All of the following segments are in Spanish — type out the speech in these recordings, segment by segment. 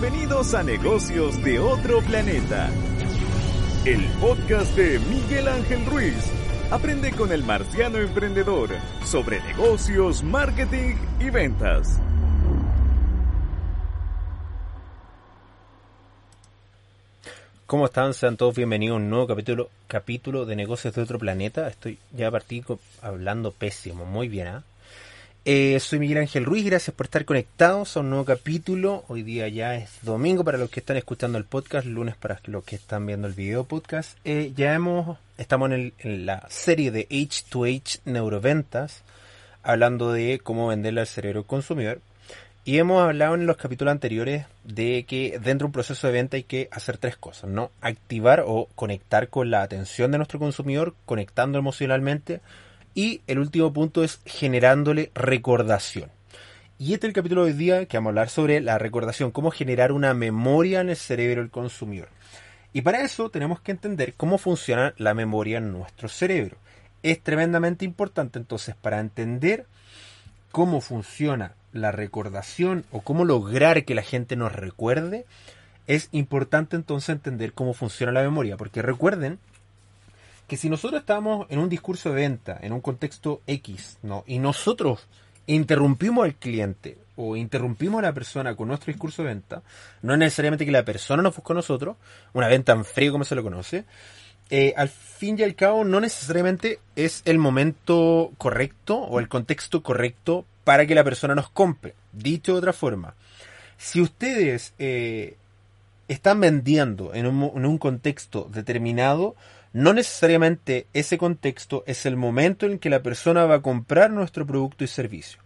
Bienvenidos a Negocios de otro planeta. El podcast de Miguel Ángel Ruiz. Aprende con el marciano emprendedor sobre negocios, marketing y ventas. ¿Cómo están? Sean todos bienvenidos a un nuevo capítulo, capítulo de Negocios de otro planeta. Estoy ya partí hablando pésimo, muy bien, ¿ah? Soy Miguel Ángel Ruiz, gracias por estar conectados a un nuevo capítulo. Hoy día ya es domingo para los que están escuchando el podcast, lunes para los que están viendo el video podcast. Eh, ya hemos, estamos en, en, la serie de H2H Neuroventas, hablando de cómo venderle al cerebro consumidor. Y hemos hablado en los capítulos anteriores de que dentro de un proceso de venta hay que hacer tres cosas, ¿no? Activar o conectar con la atención de nuestro consumidor, conectando emocionalmente. Y el último punto es generándole recordación. Y este es el capítulo de hoy día que vamos a hablar sobre la recordación, cómo generar una memoria en el cerebro del consumidor. Y para eso tenemos que entender cómo funciona la memoria en nuestro cerebro. Es tremendamente importante entonces para entender cómo funciona la recordación o cómo lograr que la gente nos recuerde, es importante entonces entender cómo funciona la memoria. Porque recuerden que si nosotros estamos en un discurso de venta, en un contexto X, ¿no? Y nosotros interrumpimos al cliente o interrumpimos a la persona con nuestro discurso de venta, no es necesariamente que la persona nos busque a nosotros, una venta en frío como se lo conoce, eh, al fin y al cabo no necesariamente es el momento correcto o el contexto correcto para que la persona nos compre. Dicho de otra forma, si ustedes eh, están vendiendo en un, en un contexto determinado, no necesariamente ese contexto es el momento en que la persona va a comprar nuestro producto y servicio.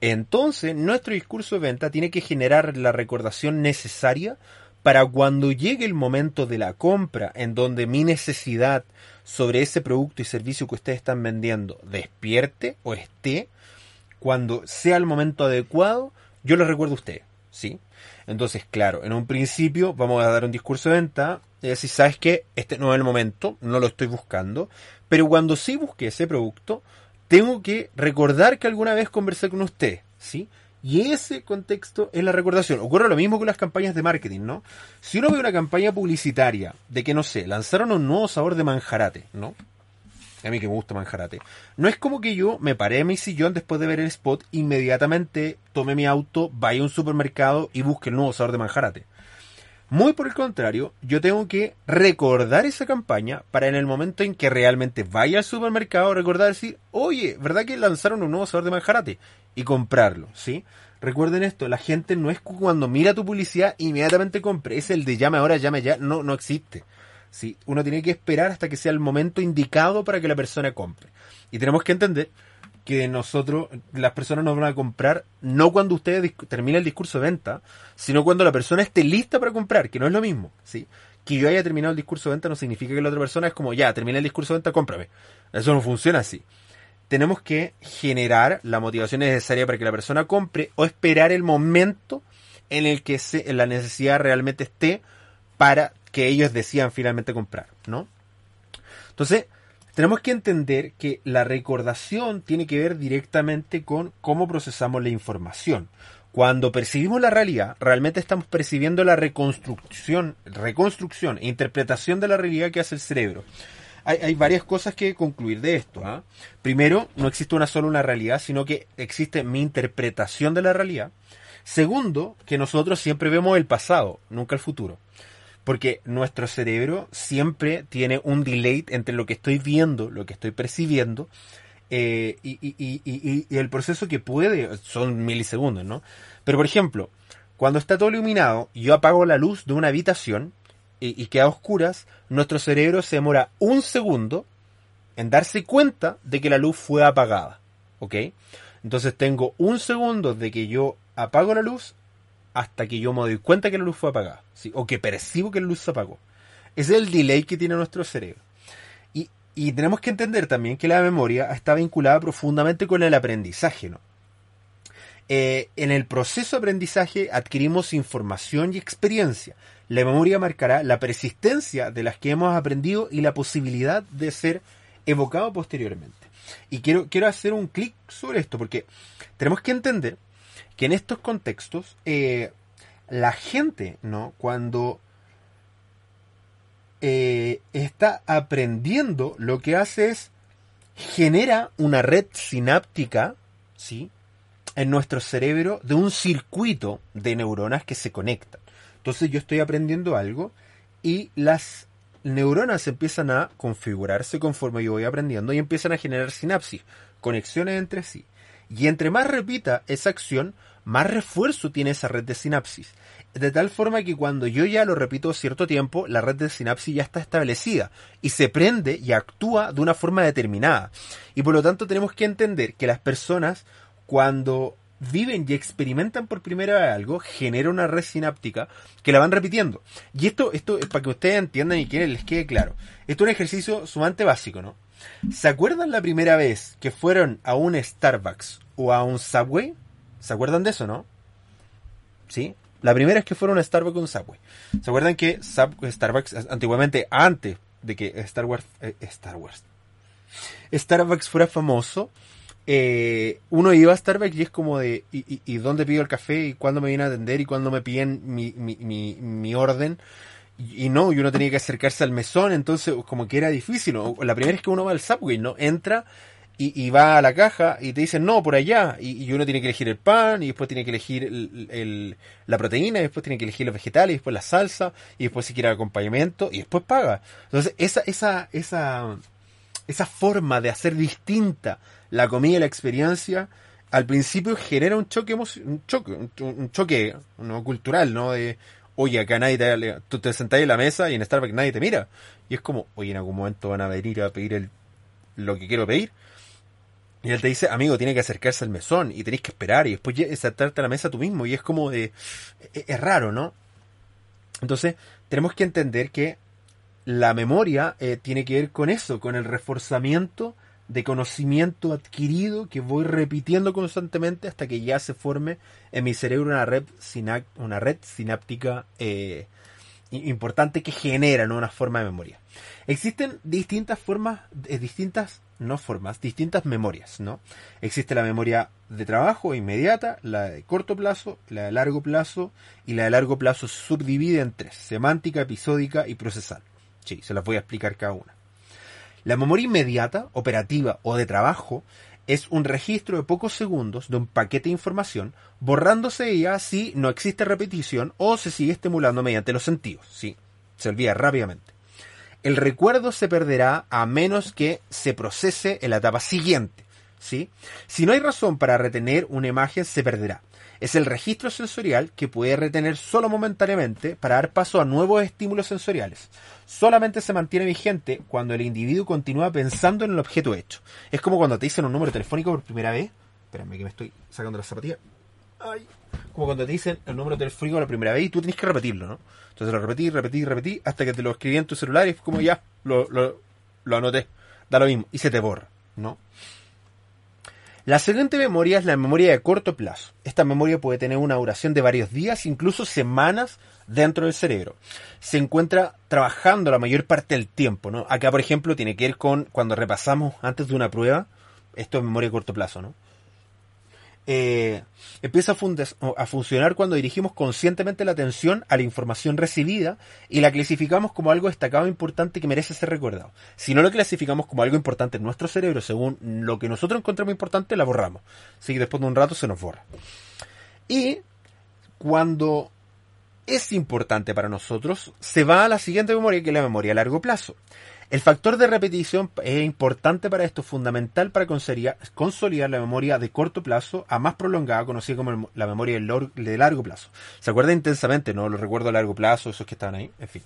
Entonces, nuestro discurso de venta tiene que generar la recordación necesaria para cuando llegue el momento de la compra, en donde mi necesidad sobre ese producto y servicio que ustedes están vendiendo despierte o esté, cuando sea el momento adecuado, yo les recuerdo a ustedes, ¿sí? Entonces, claro, en un principio vamos a dar un discurso de venta y decir, ¿sabes qué? Este no es el momento, no lo estoy buscando, pero cuando sí busque ese producto, tengo que recordar que alguna vez conversé con usted, ¿sí? Y ese contexto es la recordación. Ocurre lo mismo con las campañas de marketing, ¿no? Si uno ve una campaña publicitaria de que, no sé, lanzaron un nuevo sabor de manjarate, ¿no? A mí que me gusta manjarate. No es como que yo me paré en mi sillón después de ver el spot, inmediatamente tome mi auto, vaya a un supermercado y busque el nuevo sabor de manjarate. Muy por el contrario, yo tengo que recordar esa campaña para en el momento en que realmente vaya al supermercado recordar decir, oye, ¿verdad que lanzaron un nuevo sabor de manjarate? Y comprarlo, ¿sí? Recuerden esto, la gente no es cuando mira tu publicidad inmediatamente compre, es el de llame ahora, llame ya, no, no existe. ¿sí? Uno tiene que esperar hasta que sea el momento indicado para que la persona compre. Y tenemos que entender que nosotros, las personas nos van a comprar no cuando usted termine el discurso de venta, sino cuando la persona esté lista para comprar, que no es lo mismo, ¿sí? Que yo haya terminado el discurso de venta no significa que la otra persona es como, ya, terminé el discurso de venta, cómprame. Eso no funciona así. Tenemos que generar la motivación necesaria para que la persona compre o esperar el momento en el que se, la necesidad realmente esté para que ellos decidan finalmente comprar, ¿no? Entonces, tenemos que entender que la recordación tiene que ver directamente con cómo procesamos la información. Cuando percibimos la realidad, realmente estamos percibiendo la reconstrucción, reconstrucción e interpretación de la realidad que hace el cerebro. Hay, varias cosas que concluir de esto. ¿eh? Primero, no existe una sola una realidad, sino que existe mi interpretación de la realidad. Segundo, que nosotros siempre vemos el pasado, nunca el futuro porque nuestro cerebro siempre tiene un delay entre lo que estoy viendo, lo que estoy percibiendo, eh, y, y, y, el proceso que puede, son milisegundos, ¿no? Pero por ejemplo, cuando está todo iluminado, yo apago la luz de una habitación y, queda a oscuras, nuestro cerebro se demora un segundo en darse cuenta de que la luz fue apagada, ¿ok? Entonces tengo un segundo de que yo apago la luz hasta que yo me doy cuenta que la luz fue apagada, ¿sí? o que percibo que la luz se apagó. Ese es el delay que tiene nuestro cerebro. Y, y tenemos que entender también que la memoria está vinculada profundamente con el aprendizaje. ¿no? Eh, en el proceso de aprendizaje adquirimos información y experiencia. La memoria marcará la persistencia de las que hemos aprendido y la posibilidad de ser evocado posteriormente. Y quiero, quiero hacer un clic sobre esto porque tenemos que entender que en estos contextos eh, la gente, ¿no? Cuando eh, está aprendiendo, lo que hace es genera una red sináptica, ¿sí? En nuestro cerebro de un circuito de neuronas que se conectan. Entonces yo estoy aprendiendo algo y las neuronas empiezan a configurarse conforme yo voy aprendiendo y empiezan a generar sinapsis, conexiones entre sí. Y entre más repita esa acción, más refuerzo tiene esa red de sinapsis. De tal forma que cuando yo ya lo repito cierto tiempo, la red de sinapsis ya está establecida y se prende y actúa de una forma determinada. Y por lo tanto tenemos que entender que las personas cuando viven y experimentan por primera vez algo, genera una red sináptica que la van repitiendo. Y esto, esto es para que ustedes entiendan y que les quede claro. Esto es un ejercicio sumamente básico, ¿no? ¿Se acuerdan la primera vez que fueron a un Starbucks o a un Subway? ¿Se acuerdan de eso, no? ¿Sí? La primera es que fueron a Starbucks o un Subway. ¿Se acuerdan que Starbucks antiguamente, antes de que Star Wars, eh, Star Wars, Starbucks fuera famoso, eh, uno iba a Starbucks y es como de, ¿y, dónde pido el café? ¿Y cuándo me viene a atender? ¿Y cuándo me piden mi, mi, mi, mi orden? Y, no, y uno tenía que acercarse al mesón, entonces como que era difícil. La primera es que uno va al Subway, ¿no? Entra y, va a la caja y te dicen, no, por allá. Y, uno tiene que elegir el pan, y después tiene que elegir el, la proteína, y después tiene que elegir los vegetales, y después la salsa, y después si quiere acompañamiento, y después paga. Entonces, esa, esa, esa, esa forma de hacer distinta la comida y la experiencia, al principio genera un choque, un choque, un, choque ¿no? cultural, ¿no? De, oye, acá nadie te, tú te sentás en la mesa y en Starbucks nadie te mira. Y es como, oye, en algún momento van a venir a pedir el, lo que quiero pedir. Y él te dice, amigo, tiene que acercarse al mesón y tenéis que esperar y después sentarte a la mesa tú mismo. Y es como de, e, es, raro, ¿no? Entonces, tenemos que entender que la memoria eh, tiene que ver con eso, con el reforzamiento de conocimiento adquirido que voy repitiendo constantemente hasta que ya se forme en mi cerebro una red, una red sináptica eh, importante que genera una forma de memoria. Existen distintas formas, eh, distintas, no formas, distintas memorias, ¿no? Existe la memoria de trabajo inmediata, la de corto plazo, la de largo plazo, y la de largo plazo subdivide en tres, semántica, episódica y procesal. Sí, se las voy a explicar cada una. La memoria inmediata, operativa o de trabajo es un registro de pocos segundos de un paquete de información, borrándose ya si no existe repetición o se sigue estimulando mediante los sentidos. Sí, se olvida rápidamente. El recuerdo se perderá a menos que se procese en la etapa siguiente. ¿sí? Si no hay razón para retener una imagen, se perderá es el registro sensorial que puede retener solo momentáneamente para dar paso a nuevos estímulos sensoriales. Solamente se mantiene vigente cuando el individuo continúa pensando en el objeto hecho. Es como cuando te dicen un número telefónico por primera vez. Espérame que me estoy sacando la zapatilla. Ay. Como cuando te dicen el número telefónico la primera vez y tú tienes que repetirlo, ¿no? Entonces lo repetí, repetí, repetí hasta que te lo escribí en tu celular y es como ya, lo, lo, lo anoté. Da lo mismo. Y se te borra, ¿no? La siguiente memoria es la memoria de corto plazo. Esta memoria puede tener una duración de varios días, incluso semanas dentro del cerebro. Se encuentra trabajando la mayor parte del tiempo, ¿no? Acá, por ejemplo, tiene que ver con cuando repasamos antes de una prueba. Esto es memoria de corto plazo, ¿no? Eh, empieza a, funcionar cuando dirigimos conscientemente la atención a la información recibida y la clasificamos como algo destacado e importante que merece ser recordado. Si no lo clasificamos como algo importante en nuestro cerebro, según lo que nosotros encontramos importante, la borramos. Así que después de un rato se nos borra. Y cuando es importante para nosotros, se va a la siguiente memoria, que es la memoria a largo plazo. El factor de repetición es importante para esto, fundamental para consolidar la memoria de corto plazo a más prolongada, conocida como la memoria de largo plazo. ¿Se acuerda intensamente? No lo recuerdo a largo plazo, esos que estaban ahí, en fin.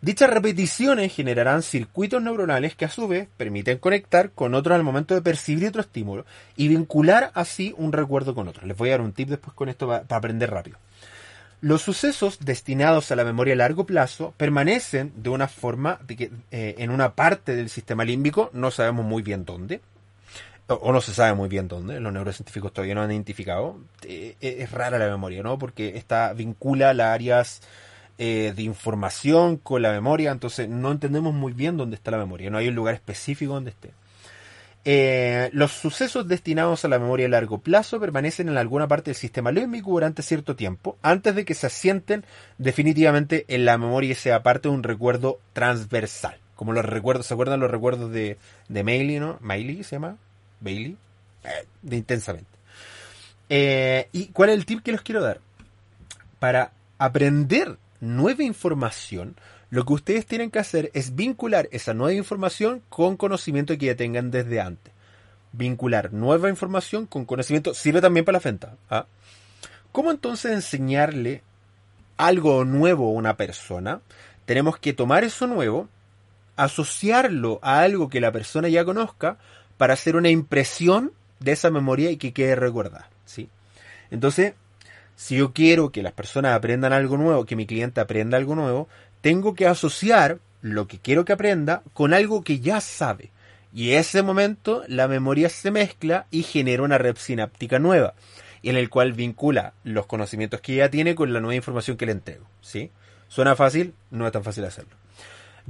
Dichas repeticiones generarán circuitos neuronales que a su vez permiten conectar con otros al momento de percibir otro estímulo y vincular así un recuerdo con otro. Les voy a dar un tip después con esto para aprender rápido. Los sucesos destinados a la memoria a largo plazo permanecen de una forma de que, eh, en una parte del sistema límbico, no sabemos muy bien dónde, o, no se sabe muy bien dónde, los neurocientíficos todavía no han identificado. Eh, eh, es rara la memoria, ¿no? Porque esta vincula las áreas de información con la memoria, entonces no entendemos muy bien dónde está la memoria, no hay un lugar específico donde esté. Eh, los sucesos destinados a la memoria a largo plazo permanecen en alguna parte del sistema límbico durante cierto tiempo, antes de que se asienten definitivamente en la memoria y sea parte de un recuerdo transversal. Como los recuerdos, ¿se acuerdan los recuerdos de, de Bailey, no? ¿Miley se llama? ¿Bailey? Eh, de intensamente. Eh, ¿Y cuál es el tip que les quiero dar? Para aprender nueva información, lo que ustedes tienen que hacer es vincular esa nueva información con conocimiento que ya tengan desde antes. Vincular nueva información con conocimiento sirve también para la venta. ¿ah? ¿Cómo entonces enseñarle algo nuevo a una persona? Tenemos que tomar eso nuevo, asociarlo a algo que la persona ya conozca para hacer una impresión de esa memoria y que quede recordada. ¿sí? Entonces, si yo quiero que las personas aprendan algo nuevo, que mi cliente aprenda algo nuevo, tengo que asociar lo que quiero que aprenda con algo que ya sabe. Y en ese momento la memoria se mezcla y genera una red sináptica nueva, en el cual vincula los conocimientos que ya tiene con la nueva información que le entrego. ¿sí? ¿Suena fácil? No es tan fácil hacerlo.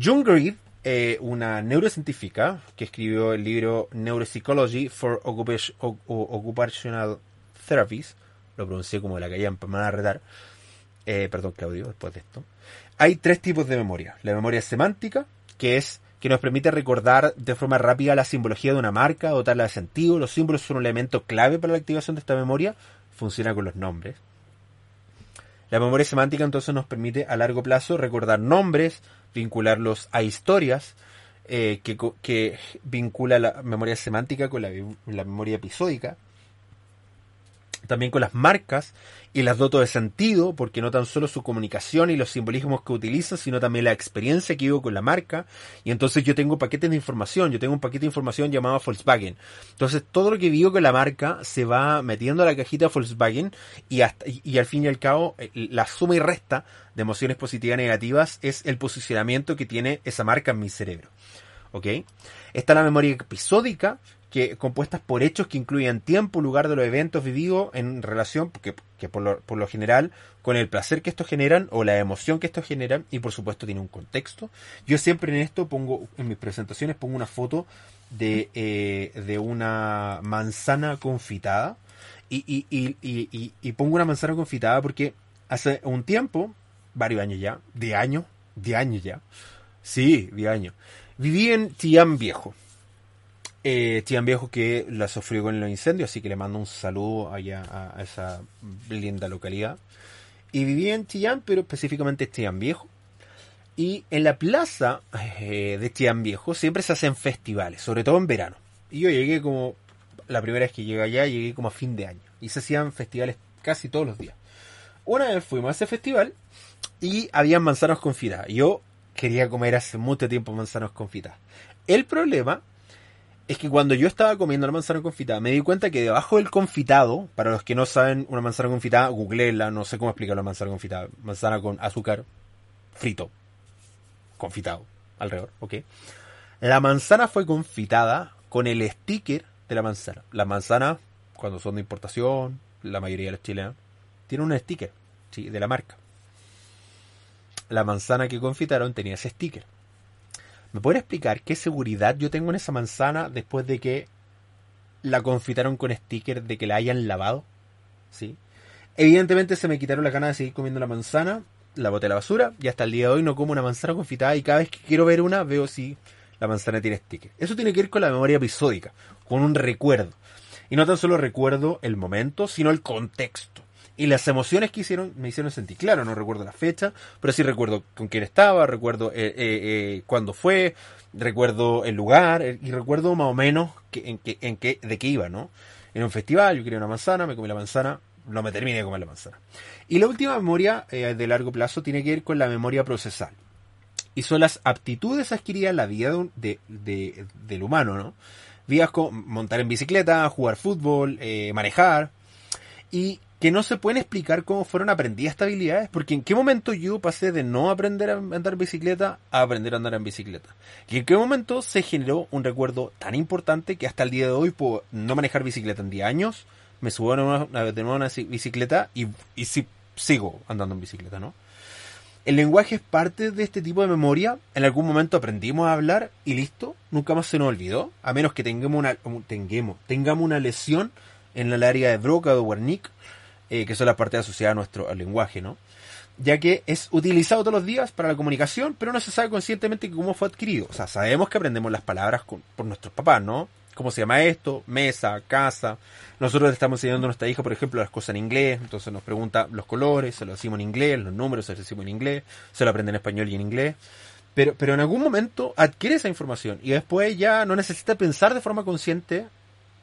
June Greed, eh, una neurocientífica que escribió el libro Neuropsychology for Occupational Therapies, lo pronuncié como la que me van a retar, eh, perdón Claudio, después de esto, hay tres tipos de memoria. La memoria semántica, que es que nos permite recordar de forma rápida la simbología de una marca, dotarla de sentido. Los símbolos son un elemento clave para la activación de esta memoria. Funciona con los nombres. La memoria semántica entonces nos permite a largo plazo recordar nombres, vincularlos a historias, eh, que, vincula la memoria semántica con la memoria episódica también con las marcas y las doto de sentido, porque no tan solo su comunicación y los simbolismos que utiliza, sino también la experiencia que vivo con la marca. Y entonces yo tengo paquetes de información, yo tengo un paquete de información llamado Volkswagen. Entonces todo lo que vivo con la marca se va metiendo a la cajita Volkswagen y, hasta, y, al fin y al cabo eh, la suma y resta de emociones positivas y negativas es el posicionamiento que tiene esa marca en mi cerebro. ¿Ok? Está la memoria episódica, que compuestas por hechos que incluyen tiempo, lugar de los eventos vividos en relación, que, que por, lo, por, lo, general, con el placer que estos generan o la emoción que estos generan, y por supuesto tiene un contexto. Yo siempre en esto pongo, en mis presentaciones pongo una foto de, eh, de una manzana confitada, y, y, y, y, pongo una manzana confitada porque hace un tiempo, varios años ya, de años, de años ya, sí, de años, viví en Tián Viejo eh, Viejo que la sufrió con los incendios, así que le mando un saludo allá a, esa linda localidad. Y vivía en Chillán, pero específicamente Chillán Viejo. Y en la plaza eh, de Chillán Viejo siempre se hacen festivales, sobre todo en verano. Y yo llegué como, la primera vez que llegué allá, llegué como a fin de año. Y se hacían festivales casi todos los días. Una vez fuimos a ese festival y había manzanas confitadas. Yo quería comer hace mucho tiempo manzanas confitadas. El problema es que cuando yo estaba comiendo la manzana confitada, me di cuenta que debajo del confitado, para los que no saben una manzana confitada, googleela, no sé cómo explicar la manzana confitada. Manzana con azúcar frito, confitado, alrededor, ok. La manzana fue confitada con el sticker de la manzana. La manzana, cuando son de importación, la mayoría de los chilenos, tiene un sticker, ¿sí? De la marca. La manzana que confitaron tenía ese sticker. ¿Me puede explicar qué seguridad yo tengo en esa manzana después de que la confitaron con sticker de que la hayan lavado? ¿Sí? Evidentemente se me quitaron la ganas de seguir comiendo la manzana, la boté a la basura y hasta el día de hoy no como una manzana confitada y cada vez que quiero ver una veo si la manzana tiene sticker. Eso tiene que ver con la memoria episódica, con un recuerdo. Y no tan solo recuerdo el momento, sino el contexto. Y las emociones que hicieron me hicieron sentir claro, no recuerdo la fecha, pero sí recuerdo con quién estaba, recuerdo eh, eh, eh, cuándo fue, recuerdo el lugar y recuerdo más o menos que, en, en de qué iba, ¿no? En un festival yo quería una manzana, me comí la manzana, no me terminé de comer la manzana. Y la última memoria de largo plazo tiene que ver con la memoria procesal. Y son las aptitudes adquiridas en la vida de, de, del humano, ¿no? Vías como montar en bicicleta, jugar fútbol, manejar. Y que no se pueden explicar cómo fueron aprendidas estas habilidades, porque en qué momento yo pasé de no aprender a andar bicicleta a aprender a andar en bicicleta. Y en qué momento se generó un recuerdo tan importante que hasta el día de hoy puedo no manejar bicicleta en 10 años, me subo a una, una bicicleta y, y si, sigo andando en bicicleta, ¿no? El lenguaje es parte de este tipo de memoria. En algún momento aprendimos a hablar y listo, nunca más se nos olvidó, a menos que tengamos una, tengamos, tengamos una lesión en el área de Broca o de Wernicke, eh, que son las partes asociadas a nuestro lenguaje, ¿no? Ya que es utilizado todos los días para la comunicación, pero no se sabe conscientemente cómo fue adquirido. O sea, sabemos que aprendemos las palabras por nuestros papás, ¿no? cómo se llama esto, mesa, casa. Nosotros le estamos enseñando a nuestra hija, por ejemplo, las cosas en inglés, entonces nos pregunta los colores, se lo decimos en inglés, los números se lo decimos en inglés, se lo aprende en español y en inglés. Pero, pero en algún momento adquiere esa información y después ya no necesita pensar de forma consciente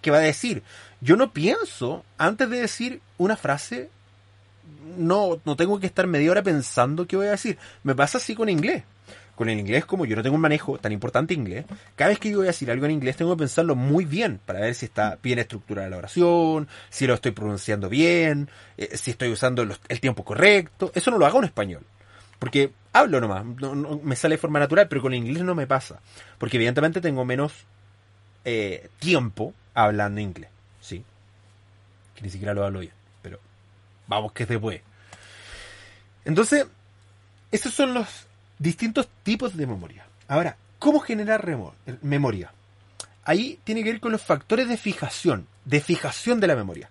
qué va a decir. Yo no pienso, antes de decir una frase, no, no tengo que estar media hora pensando qué voy a decir. Me pasa así con inglés con el inglés, como yo no tengo un manejo tan importante inglés, cada vez que yo voy a decir algo en inglés tengo que pensarlo muy bien para ver si está bien estructurada la oración, si lo estoy pronunciando bien, eh, si estoy usando el tiempo correcto. Eso no lo hago en español. Porque hablo nomás, no, me sale de forma natural, pero con el inglés no me pasa. Porque evidentemente tengo menos eh, tiempo hablando inglés. Sí. Que ni siquiera lo hablo bien. Pero vamos que es después. Entonces, esos son los distintos tipos de memoria. Ahora, ¿cómo generar memoria? Ahí tiene que ver con los factores de fijación, de fijación de la memoria.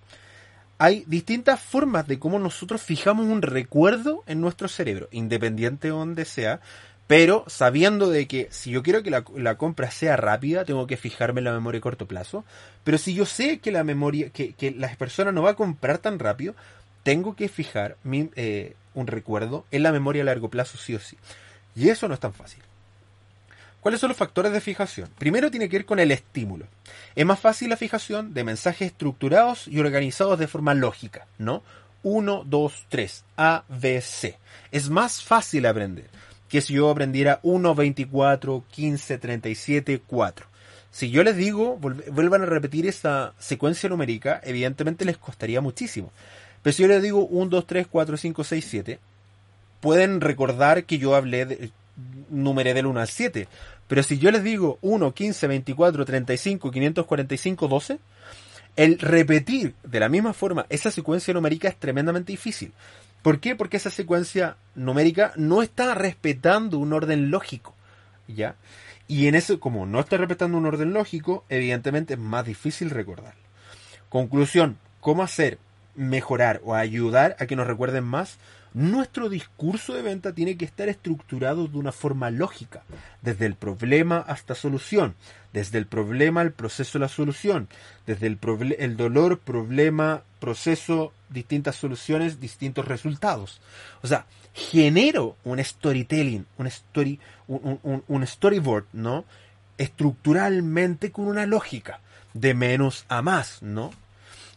Hay distintas formas de cómo nosotros fijamos un recuerdo en nuestro cerebro, independiente de donde sea, pero sabiendo de que si yo quiero que la, compra sea rápida, tengo que fijarme en la memoria a corto plazo, pero si yo sé que la memoria, que, la persona no va a comprar tan rápido, tengo que fijar eh, un recuerdo en la memoria a largo plazo sí o sí. Y eso no es tan fácil. ¿Cuáles son los factores de fijación? Primero tiene que ver con el estímulo. Es más fácil la fijación de mensajes estructurados y organizados de forma lógica, ¿no? 1, 2, 3, A, B, C. Es más fácil aprender que si yo aprendiera 1, 24, 15, 37, 4. Si yo les digo, vuelvan a repetir esa secuencia numérica, evidentemente les costaría muchísimo. Pero si yo les digo 1, 2, 3, 4, 5, 6, 7, pueden recordar que yo hablé, de, numeré del 1 al 7. Pero si yo les digo 1, 15, 24, 35, 545, 12, el repetir de la misma forma esa secuencia numérica es tremendamente difícil. ¿Por qué? Porque esa secuencia numérica no está respetando un orden lógico. ¿Ya? Y en eso, como no está respetando un orden lógico, evidentemente es más difícil recordar. Conclusión, ¿cómo hacer mejorar o ayudar a que nos recuerden más? Nuestro discurso de venta tiene que estar estructurado de una forma lógica, desde el problema hasta solución, desde el problema al proceso la solución, desde el, el dolor, problema, proceso, distintas soluciones, distintos resultados. O sea, genero un storytelling, un, story, un, un storyboard, ¿no? Estructuralmente con una lógica, de menos a más, ¿no?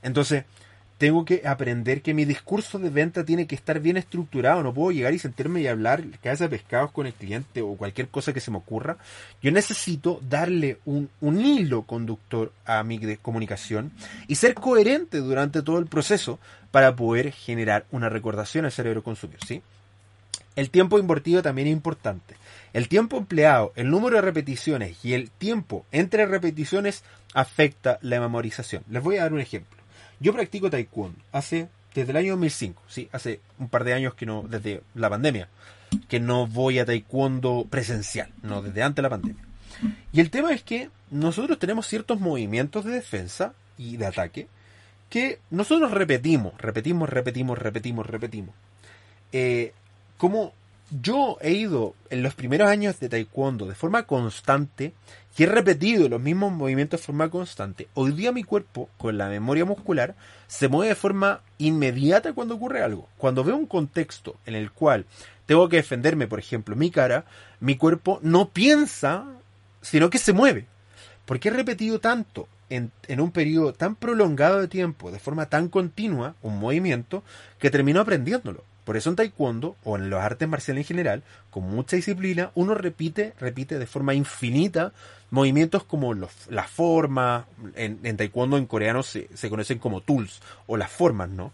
Entonces, tengo que aprender que mi discurso de venta tiene que estar bien estructurado. No puedo llegar y sentirme y hablar cabeza de pescados con el cliente o cualquier cosa que se me ocurra. Yo necesito darle un, hilo conductor a mi comunicación y ser coherente durante todo el proceso para poder generar una recordación al cerebro consumidor. ¿sí? El tiempo invertido también es importante. El tiempo empleado, el número de repeticiones y el tiempo entre repeticiones afecta la memorización. Les voy a dar un ejemplo. Yo practico taekwondo hace desde el año 2005, sí, hace un par de años que no, desde la pandemia, que no voy a taekwondo presencial, no, desde antes de la pandemia. Y el tema es que nosotros tenemos ciertos movimientos de defensa y de ataque que nosotros repetimos, repetimos, repetimos, repetimos, repetimos. Eh, yo he ido en los primeros años de taekwondo de forma constante y he repetido los mismos movimientos de forma constante, hoy día mi cuerpo, con la memoria muscular, se mueve de forma inmediata cuando ocurre algo. Cuando veo un contexto en el cual tengo que defenderme, por ejemplo, mi cara, mi cuerpo no piensa, sino que se mueve. Porque he repetido tanto en, en, un periodo tan prolongado de tiempo, de forma tan continua, un movimiento, que termino aprendiéndolo. Por eso en taekwondo o en los artes marciales en general, con mucha disciplina, uno repite, repite de forma infinita movimientos como los, las formas, en, taekwondo en coreano se, conocen como tools o las formas, ¿no?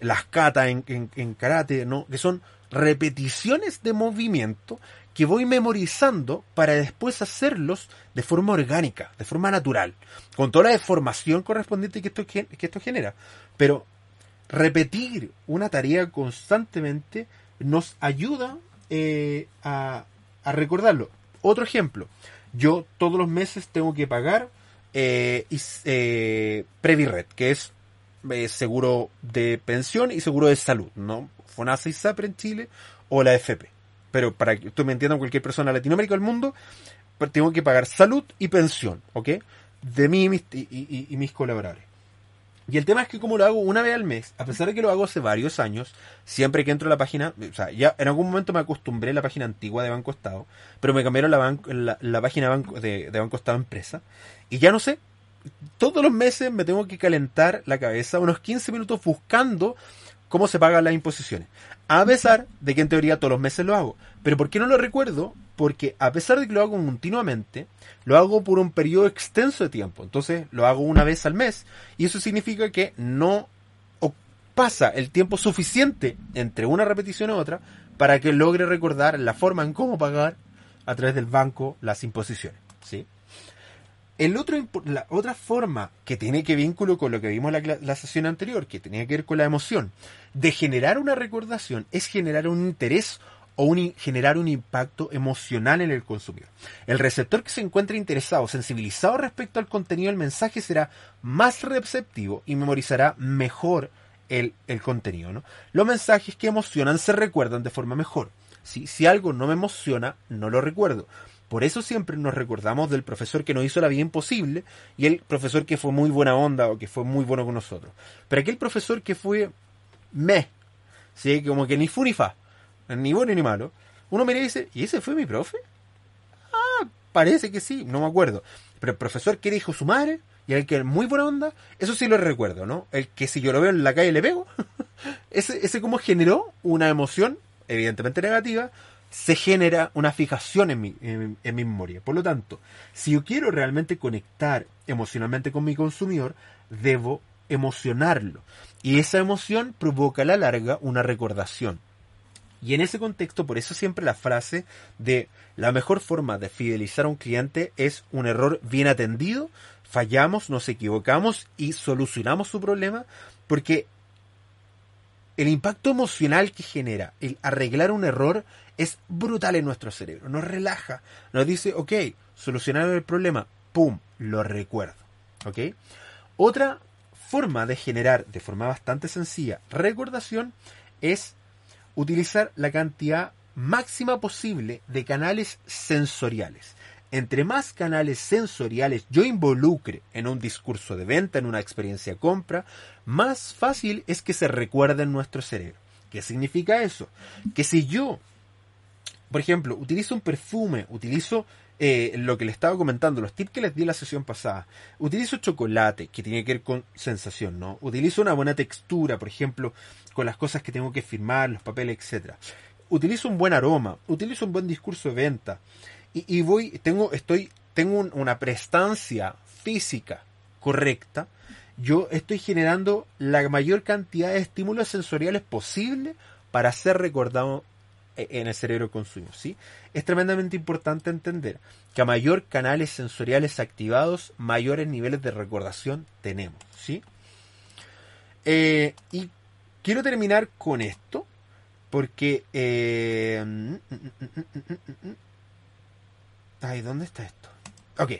Las kata en, en, karate, ¿no? Que son repeticiones de movimiento que voy memorizando para después hacerlos de forma orgánica, de forma natural, con toda la deformación correspondiente que esto, que esto genera. Pero repetir una tarea constantemente nos ayuda eh, a, recordarlo. Otro ejemplo, yo todos los meses tengo que pagar eh, eh, Previred, que es eh, seguro de pensión y seguro de salud, ¿no? FONASA y SAPRE en Chile o la FP. Pero para que tú me entiendas, cualquier persona de Latinoamérica del mundo, tengo que pagar salud y pensión, ¿ok? De mí y mis, y mis colaboradores. Y el tema es que como lo hago una vez al mes, a pesar de que lo hago hace varios años, siempre que entro a la página, o sea, ya en algún momento me acostumbré a la página antigua de Banco Estado, pero me cambiaron la, la, página banco, de, de, Banco Estado Empresa, y ya no sé, todos los meses me tengo que calentar la cabeza unos 15 minutos buscando cómo se pagan las imposiciones. A pesar de que en teoría todos los meses lo hago. Pero ¿por qué no lo recuerdo? Porque a pesar de que lo hago continuamente, lo hago por un periodo extenso de tiempo. Entonces lo hago una vez al mes. Y eso significa que no pasa el tiempo suficiente entre una repetición y otra para que logre recordar la forma en cómo pagar a través del banco las imposiciones. ¿sí? El otro, la otra forma que tiene que vínculo con lo que vimos en la, sesión anterior, que tenía que ver con la emoción, de generar una recordación es generar un interés o un, generar un impacto emocional en el consumidor. El receptor que se encuentre interesado, sensibilizado respecto al contenido del mensaje será más receptivo y memorizará mejor el, contenido. ¿no? Los mensajes que emocionan se recuerdan de forma mejor. Si algo no me emociona, no lo recuerdo. Por eso siempre nos recordamos del profesor que nos hizo la vida imposible y el profesor que fue muy buena onda o que fue muy bueno con nosotros. Pero aquel profesor que fue me, ¿sí? como que ni fu ni fa, ni bueno ni malo, uno mira y dice, ¿y ese fue mi profe? Ah, parece que sí, no me acuerdo. Pero el profesor que dijo su madre y el que es muy buena onda, eso sí lo recuerdo, ¿no? El que si yo lo veo en la calle le pego, ese, ese como generó una emoción, evidentemente negativa, se genera una fijación en mi, en, mi, memoria. Por lo tanto, si yo quiero realmente conectar emocionalmente con mi consumidor, debo emocionarlo. Y esa emoción provoca a la larga una recordación. Y en ese contexto, por eso siempre la frase de la mejor forma de fidelizar a un cliente es un error bien atendido, fallamos, nos equivocamos y solucionamos su problema, porque el impacto emocional que genera el arreglar un error es brutal en nuestro cerebro. Nos relaja, nos dice, ok, solucionar el problema, ¡pum! Lo recuerdo. ¿Ok? Otra forma de generar de forma bastante sencilla recordación es utilizar la cantidad máxima posible de canales sensoriales. Entre más canales sensoriales yo involucre en un discurso de venta, en una experiencia de compra, más fácil es que se recuerde en nuestro cerebro. ¿Qué significa eso? Que si yo, por ejemplo, utilizo un perfume, utilizo eh, lo que le estaba comentando, los tips que les di la sesión pasada, utilizo chocolate, que tiene que ver con sensación, ¿no? Utilizo una buena textura, por ejemplo, con las cosas que tengo que firmar, los papeles, etcétera. Utilizo un buen aroma, utilizo un buen discurso de venta y, voy, tengo, estoy, tengo una prestancia física correcta, yo estoy generando la mayor cantidad de estímulos sensoriales posible para ser recordado en el cerebro consumo, ¿sí? Es tremendamente importante entender que a mayor canales sensoriales activados, mayores niveles de recordación tenemos, ¿sí? Eh, y quiero terminar con esto, porque eh, Ay, ¿dónde está esto? Ok.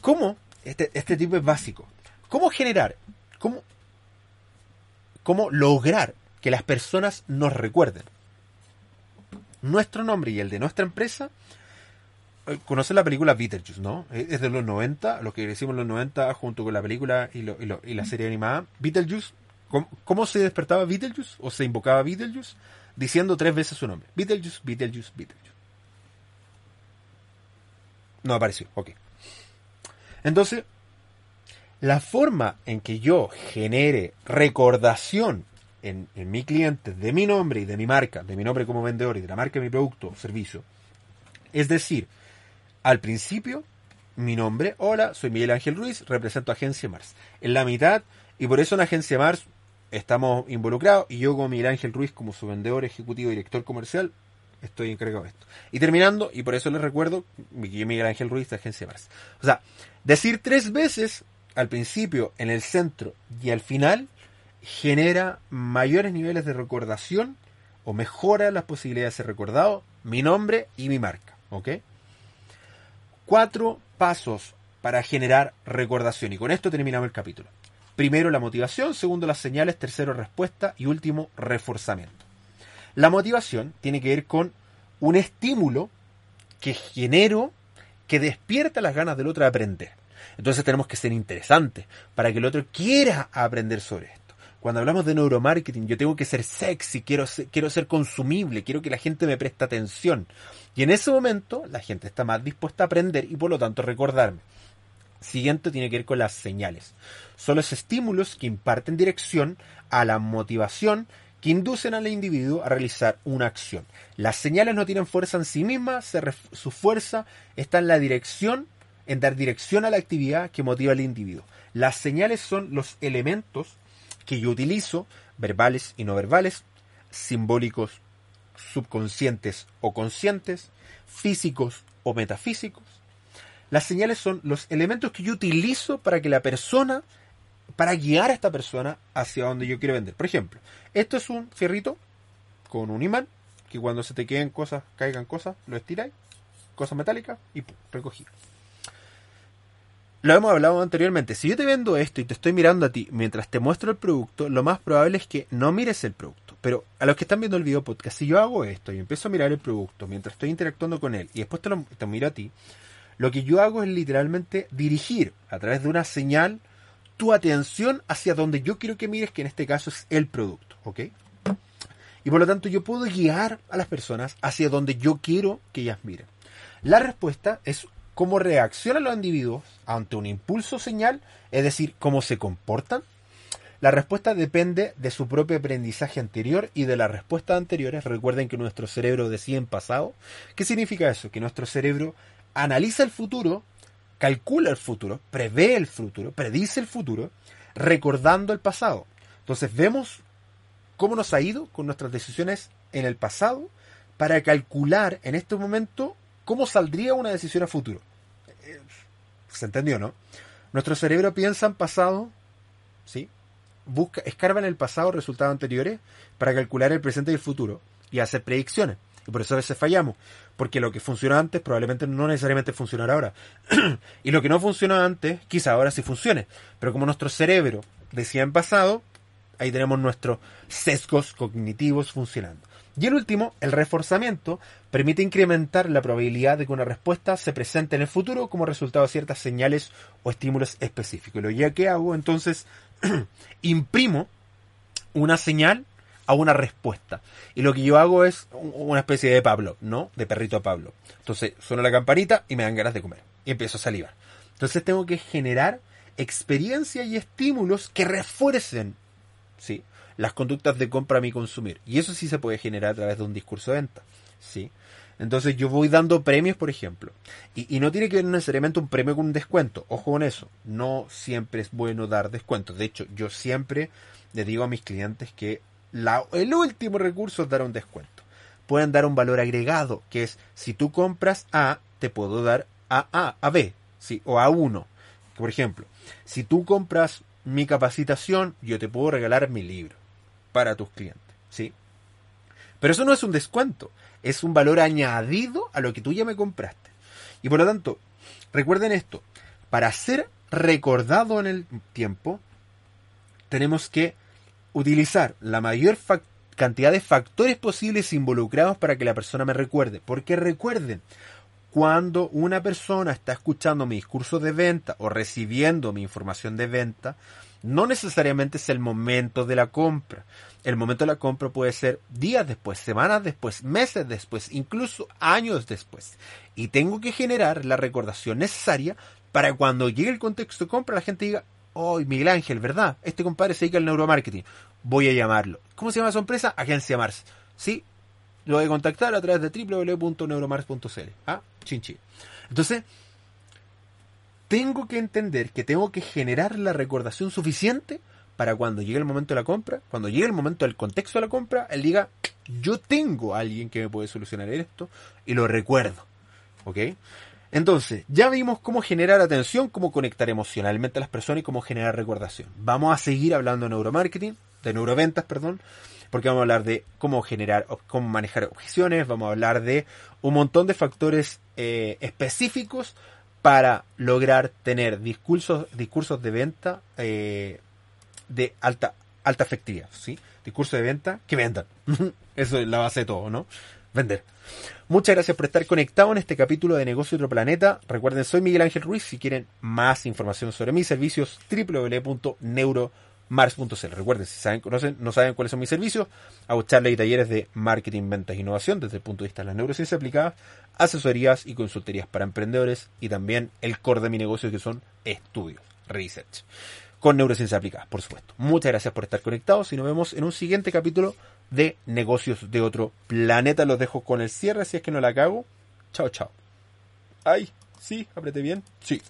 ¿Cómo? Este, este tipo es básico. ¿Cómo generar? ¿Cómo, ¿Cómo lograr que las personas nos recuerden? Nuestro nombre y el de nuestra empresa. Eh, Conocen la película Beetlejuice, ¿no? Es de los 90, lo que decimos los 90 junto con la película y, la serie animada. Beetlejuice, ¿cómo, ¿cómo, se despertaba Beetlejuice? ¿O se invocaba Beetlejuice? Diciendo tres veces su nombre. Beetlejuice, Beetlejuice, Beetlejuice. No apareció, ok. Entonces, la forma en que yo genere recordación en, mi cliente de mi nombre y de mi marca, de mi nombre como vendedor y de la marca de mi producto o servicio, es decir, al principio, mi nombre, hola, soy Miguel Ángel Ruiz, represento Agencia Mars. En la mitad, y por eso en Agencia Mars estamos involucrados, y yo como Miguel Ángel Ruiz, como su vendedor ejecutivo y director comercial, estoy encargado de esto. Y terminando, y por eso les recuerdo, Miguel Ángel Ruiz de Agencia Mars. O sea, decir tres veces al principio, en el centro y al final genera mayores niveles de recordación o mejora las posibilidades de ser recordado, mi nombre y mi marca. ¿Ok? Cuatro pasos para generar recordación. Y con esto terminamos el capítulo. Primero la motivación, segundo las señales, tercero respuesta y último reforzamiento. La motivación tiene que ver con un estímulo que genero que despierta las ganas del otro de aprender. Entonces tenemos que ser interesantes para que el otro quiera aprender sobre esto. Cuando hablamos de neuromarketing, yo tengo que ser sexy, quiero ser, quiero ser consumible, quiero que la gente me preste atención. Y en ese momento la gente está más dispuesta a aprender y por lo tanto recordarme. Siguiente tiene que ver con las señales. Son los estímulos que imparten dirección a la motivación que inducen al individuo a realizar una acción. Las señales no tienen fuerza en sí mismas, su fuerza está en la dirección, en dar dirección a la actividad que motiva al individuo. Las señales son los elementos que yo utilizo, verbales y no verbales, simbólicos, subconscientes o conscientes, físicos o metafísicos, las señales son los elementos que yo utilizo para que la persona, para guiar a esta persona hacia donde yo quiero vender. Por ejemplo, esto es un fierrito con un imán, que cuando se te queden cosas, caigan cosas, lo estiráis, cosas metálicas y pum, recogido. Lo hemos hablado anteriormente. Si yo te vendo esto y te estoy mirando a ti mientras te muestro el producto, lo más probable es que no mires el producto. Pero a los que están viendo el video podcast, si yo hago esto y empiezo a mirar el producto mientras estoy interactuando con él y después te lo miro a ti, lo que yo hago es literalmente dirigir a través de una señal tu atención hacia donde yo quiero que mires, que en este caso es el producto, ¿ok? Y por lo tanto yo puedo guiar a las personas hacia donde yo quiero que ellas miren. La respuesta es cómo reaccionan los individuos ante un impulso señal, es decir, cómo se comportan. La respuesta depende de su propio aprendizaje anterior y de las respuestas anteriores. Recuerden que nuestro cerebro decide en pasado. ¿Qué significa eso? Que nuestro cerebro analiza el futuro, calcula el futuro, prevé el futuro, predice el futuro, recordando el pasado. Entonces vemos cómo nos ha ido con nuestras decisiones en el pasado para calcular en este momento cómo saldría una decisión a futuro. ¿Se entendió, no? Nuestro cerebro piensa en pasado, ¿sí? Busca, escarba en el pasado resultados anteriores para calcular el presente y el futuro y hacer predicciones. Y por eso a veces fallamos. Porque lo que funcionó antes probablemente no necesariamente funcionará ahora. y lo que no funcionó antes, quizá ahora sí funcione. Pero como nuestro cerebro decía en pasado, ahí tenemos nuestros sesgos cognitivos funcionando. Y el último, el reforzamiento, permite incrementar la probabilidad de que una respuesta se presente en el futuro como resultado de ciertas señales o estímulos específicos. Y lo ya que hago, entonces, imprimo una señal a una respuesta. Y lo que yo hago es una especie de Pablo, ¿no? De perrito Pablo. Entonces suena la campanita y me dan ganas de comer. Y empiezo a salivar. Entonces tengo que generar experiencia y estímulos que refuercen, ¿sí? Las conductas de compra a mi consumir. Y eso sí se puede generar a través de un discurso de venta, ¿sí? Entonces yo voy dando premios, por ejemplo. Y, y, no tiene que ver necesariamente un premio con un descuento. Ojo con eso. No siempre es bueno dar descuentos. De hecho, yo siempre le digo a mis clientes que el último recurso es dar un descuento. Pueden dar un valor agregado, que es si tú compras A, te puedo dar a A, a B, ¿sí? o a 1. Por ejemplo, si tú compras mi capacitación, yo te puedo regalar mi libro para tus clientes. ¿sí? Pero eso no es un descuento, es un valor añadido a lo que tú ya me compraste. Y por lo tanto, recuerden esto, para ser recordado en el tiempo, tenemos que utilizar la mayor cantidad de factores posibles involucrados para que la persona me recuerde. Porque recuerden, cuando una persona está escuchando mi discurso de venta o recibiendo mi información de venta, no necesariamente es el momento de la compra. El momento de la compra puede ser días después, semanas después, meses después, incluso años después. Y tengo que generar la recordación necesaria para cuando llegue el contexto de compra la gente diga, oh, Miguel Ángel, ¿verdad? Este compadre se dedica al neuromarketing. Voy a llamarlo. ¿Cómo se llama su empresa? Agencia Mars. Sí, lo voy a contactar a través de www.neuromars.cl. Ah, chinchi. Entonces, tengo que entender que tengo que generar la recordación suficiente para cuando llegue el momento de la compra, cuando llegue el momento del contexto de la compra, él diga, yo tengo a alguien que me puede solucionar esto y lo recuerdo. ¿Ok? Entonces, ya vimos cómo generar atención, cómo conectar emocionalmente a las personas y cómo generar recordación. Vamos a seguir hablando de neuromarketing, de neuroventas, perdón, porque vamos a hablar de cómo generar, cómo manejar objeciones, vamos a hablar de un montón de factores eh, específicos para lograr tener discursos, discursos de venta eh, de alta, alta efectividad, ¿sí? Discursos de venta que vendan. Eso es la base de todo, ¿no? Vender. Muchas gracias por estar conectado en este capítulo de Negocio otro planeta. Recuerden, soy Miguel Ángel Ruiz. Si quieren más información sobre mis servicios, www.neuromars.cl. Recuerden, si saben, conocen, no saben cuáles son mis servicios, hago charlas y talleres de marketing, ventas e innovación desde el punto de vista de las neurociencias aplicadas, asesorías y consultorías para emprendedores y también el core de mi negocio que son estudios, research con neurociencia aplicada, por supuesto. Muchas gracias por estar conectados y nos vemos en un siguiente capítulo de negocios de otro planeta. Los dejo con el cierre si es que no la cago. Chao, chao. Ay, sí, apreté bien. Sí.